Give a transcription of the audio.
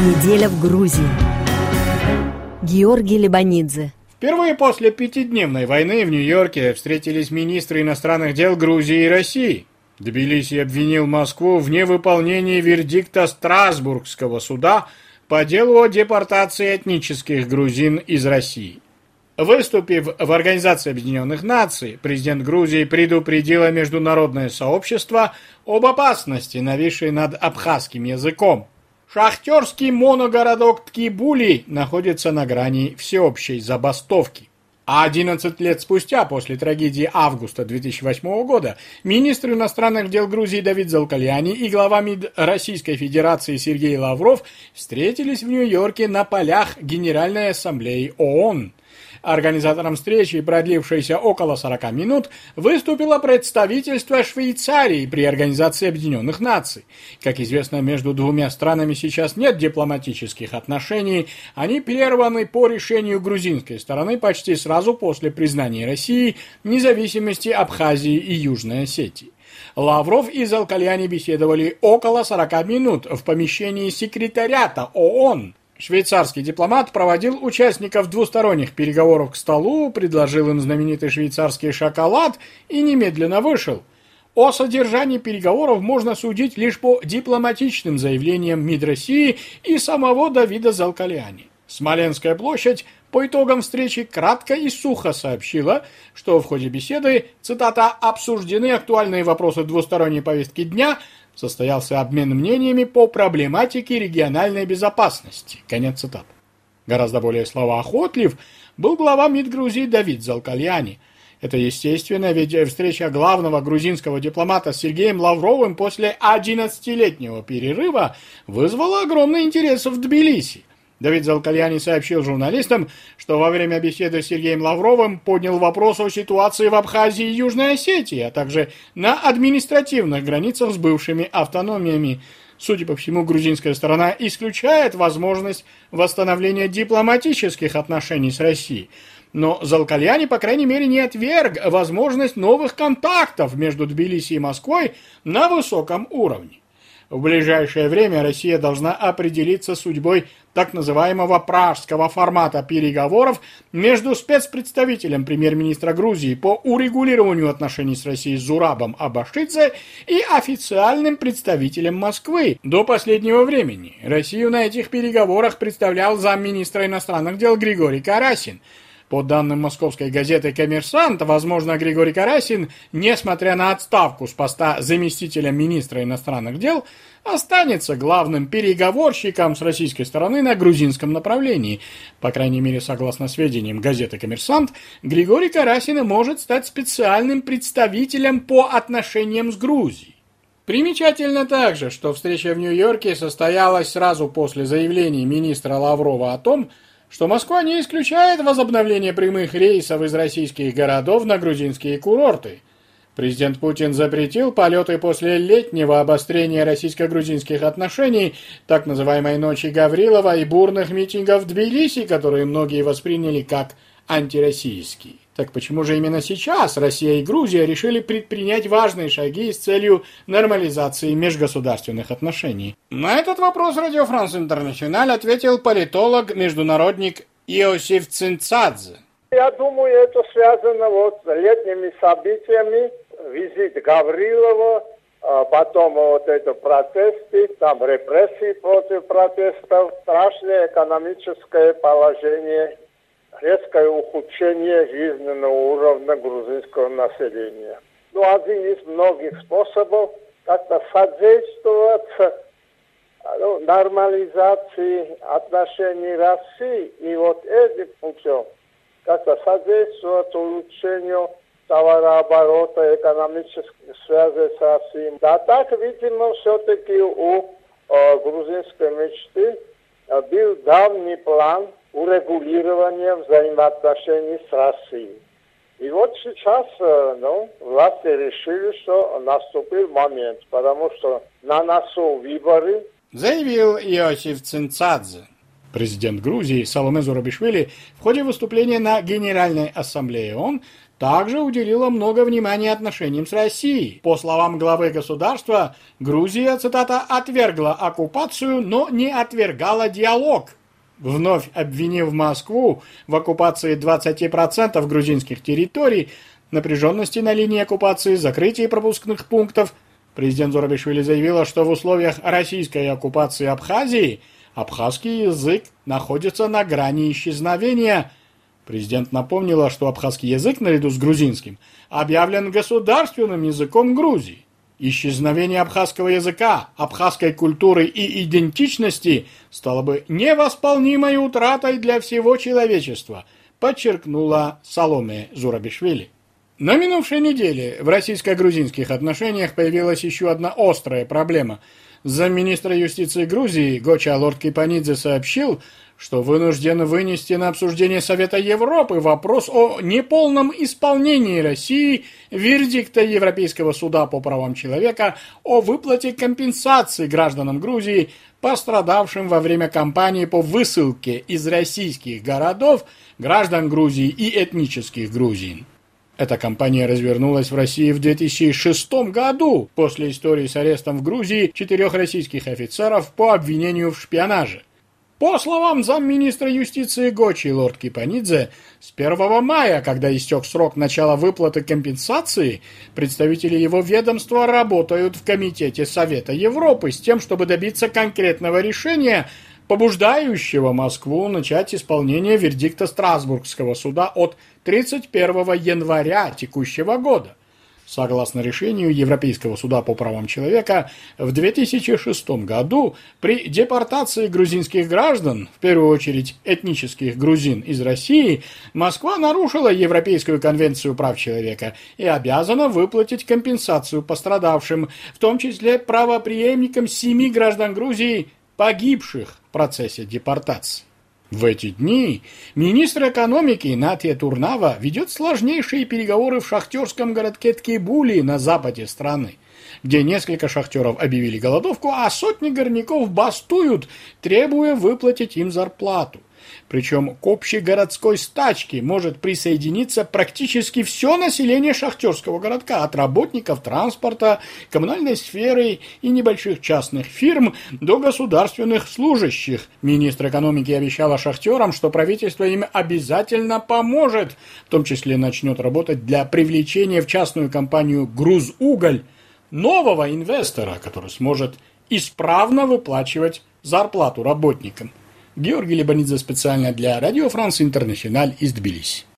Неделя в Грузии. Георгий Лебанидзе. Впервые после пятидневной войны в Нью-Йорке встретились министры иностранных дел Грузии и России. Тбилиси обвинил Москву в невыполнении вердикта Страсбургского суда по делу о депортации этнических грузин из России. Выступив в Организации Объединенных Наций, президент Грузии предупредила международное сообщество об опасности, нависшей над абхазским языком. Шахтерский моногородок Ткибули находится на грани всеобщей забастовки. А 11 лет спустя, после трагедии августа 2008 года, министр иностранных дел Грузии Давид Залкальяни и глава МИД Российской Федерации Сергей Лавров встретились в Нью-Йорке на полях Генеральной Ассамблеи ООН. Организатором встречи, продлившейся около 40 минут, выступило представительство Швейцарии при Организации Объединенных Наций. Как известно, между двумя странами сейчас нет дипломатических отношений, они прерваны по решению грузинской стороны почти сразу после признания России независимости Абхазии и Южной Осетии. Лавров и Залкальяни беседовали около 40 минут в помещении секретариата ООН. Швейцарский дипломат проводил участников двусторонних переговоров к столу, предложил им знаменитый швейцарский шоколад и немедленно вышел. О содержании переговоров можно судить лишь по дипломатичным заявлениям МИД России и самого Давида Залкалиани. Смоленская площадь по итогам встречи кратко и сухо сообщила, что в ходе беседы, цитата, «обсуждены актуальные вопросы двусторонней повестки дня», состоялся обмен мнениями по проблематике региональной безопасности. Конец цитаты. Гораздо более словоохотлив был глава МИД Грузии Давид Залкальяни. Это естественно, ведь встреча главного грузинского дипломата с Сергеем Лавровым после 11-летнего перерыва вызвала огромный интерес в Тбилиси. Давид Залкальяни сообщил журналистам, что во время беседы с Сергеем Лавровым поднял вопрос о ситуации в Абхазии и Южной Осетии, а также на административных границах с бывшими автономиями. Судя по всему, грузинская сторона исключает возможность восстановления дипломатических отношений с Россией. Но Залкальяни, по крайней мере, не отверг возможность новых контактов между Тбилиси и Москвой на высоком уровне. В ближайшее время Россия должна определиться судьбой так называемого пражского формата переговоров между спецпредставителем премьер-министра Грузии по урегулированию отношений с Россией Зурабом Абашидзе и официальным представителем Москвы. До последнего времени Россию на этих переговорах представлял замминистра иностранных дел Григорий Карасин – по данным московской газеты «Коммерсант», возможно, Григорий Карасин, несмотря на отставку с поста заместителя министра иностранных дел, останется главным переговорщиком с российской стороны на грузинском направлении. По крайней мере, согласно сведениям газеты «Коммерсант», Григорий Карасин может стать специальным представителем по отношениям с Грузией. Примечательно также, что встреча в Нью-Йорке состоялась сразу после заявлений министра Лаврова о том, что Москва не исключает возобновление прямых рейсов из российских городов на грузинские курорты. Президент Путин запретил полеты после летнего обострения российско-грузинских отношений, так называемой «Ночи Гаврилова» и бурных митингов в Тбилиси, которые многие восприняли как антироссийские. Так почему же именно сейчас Россия и Грузия решили предпринять важные шаги с целью нормализации межгосударственных отношений? На этот вопрос Радио Франс Интернациональ ответил политолог, международник Иосиф Цинцадзе. Я думаю, это связано вот с летними событиями, визит Гаврилова, а потом вот это протесты, там репрессии против протестов, страшное экономическое положение резкое ухудшение жизненного уровня грузинского населения. Ну, один из многих способов как-то содействовать ну, нормализации отношений России и вот этим путем как-то содействовать улучшению товарооборота, экономических связей с Россией. Да так, видимо, все-таки у э, грузинской мечты был давний план – урегулирования взаимоотношений с Россией. И вот сейчас э, ну, власти решили, что наступил момент, потому что на носу выборы. Заявил Иосиф Цинцадзе. Президент Грузии Саломе Зурабишвили в ходе выступления на Генеральной Ассамблее ООН также уделила много внимания отношениям с Россией. По словам главы государства, Грузия, цитата, «отвергла оккупацию, но не отвергала диалог», вновь обвинив Москву в оккупации 20% грузинских территорий, напряженности на линии оккупации, закрытии пропускных пунктов, президент Зурабишвили заявила, что в условиях российской оккупации Абхазии абхазский язык находится на грани исчезновения – Президент напомнила, что абхазский язык, наряду с грузинским, объявлен государственным языком Грузии. Исчезновение абхазского языка, абхазской культуры и идентичности стало бы невосполнимой утратой для всего человечества, подчеркнула Саломе Зурабишвили. На минувшей неделе в российско-грузинских отношениях появилась еще одна острая проблема. Замминистра юстиции Грузии Гоча Лорд Кипанидзе сообщил, что вынужден вынести на обсуждение Совета Европы вопрос о неполном исполнении России вердикта Европейского суда по правам человека о выплате компенсации гражданам Грузии, пострадавшим во время кампании по высылке из российских городов граждан Грузии и этнических грузин. Эта кампания развернулась в России в 2006 году после истории с арестом в Грузии четырех российских офицеров по обвинению в шпионаже. По словам замминистра юстиции Гочи лорд Кипанидзе, с 1 мая, когда истек срок начала выплаты компенсации, представители его ведомства работают в Комитете Совета Европы с тем, чтобы добиться конкретного решения, побуждающего Москву начать исполнение вердикта Страсбургского суда от 31 января текущего года. Согласно решению Европейского суда по правам человека, в 2006 году при депортации грузинских граждан, в первую очередь этнических грузин из России, Москва нарушила Европейскую конвенцию прав человека и обязана выплатить компенсацию пострадавшим, в том числе правоприемникам семи граждан Грузии, погибших в процессе депортации. В эти дни министр экономики Натья Турнава ведет сложнейшие переговоры в шахтерском городке Ткебули на западе страны, где несколько шахтеров объявили голодовку, а сотни горняков бастуют, требуя выплатить им зарплату. Причем к общей городской стачке может присоединиться практически все население шахтерского городка, от работников транспорта, коммунальной сферы и небольших частных фирм до государственных служащих. Министр экономики обещала шахтерам, что правительство им обязательно поможет, в том числе начнет работать для привлечения в частную компанию «Грузуголь» нового инвестора, который сможет исправно выплачивать зарплату работникам. Георгий Лебанидзе специально для Радио Франс Интернациональ из Тбилиси.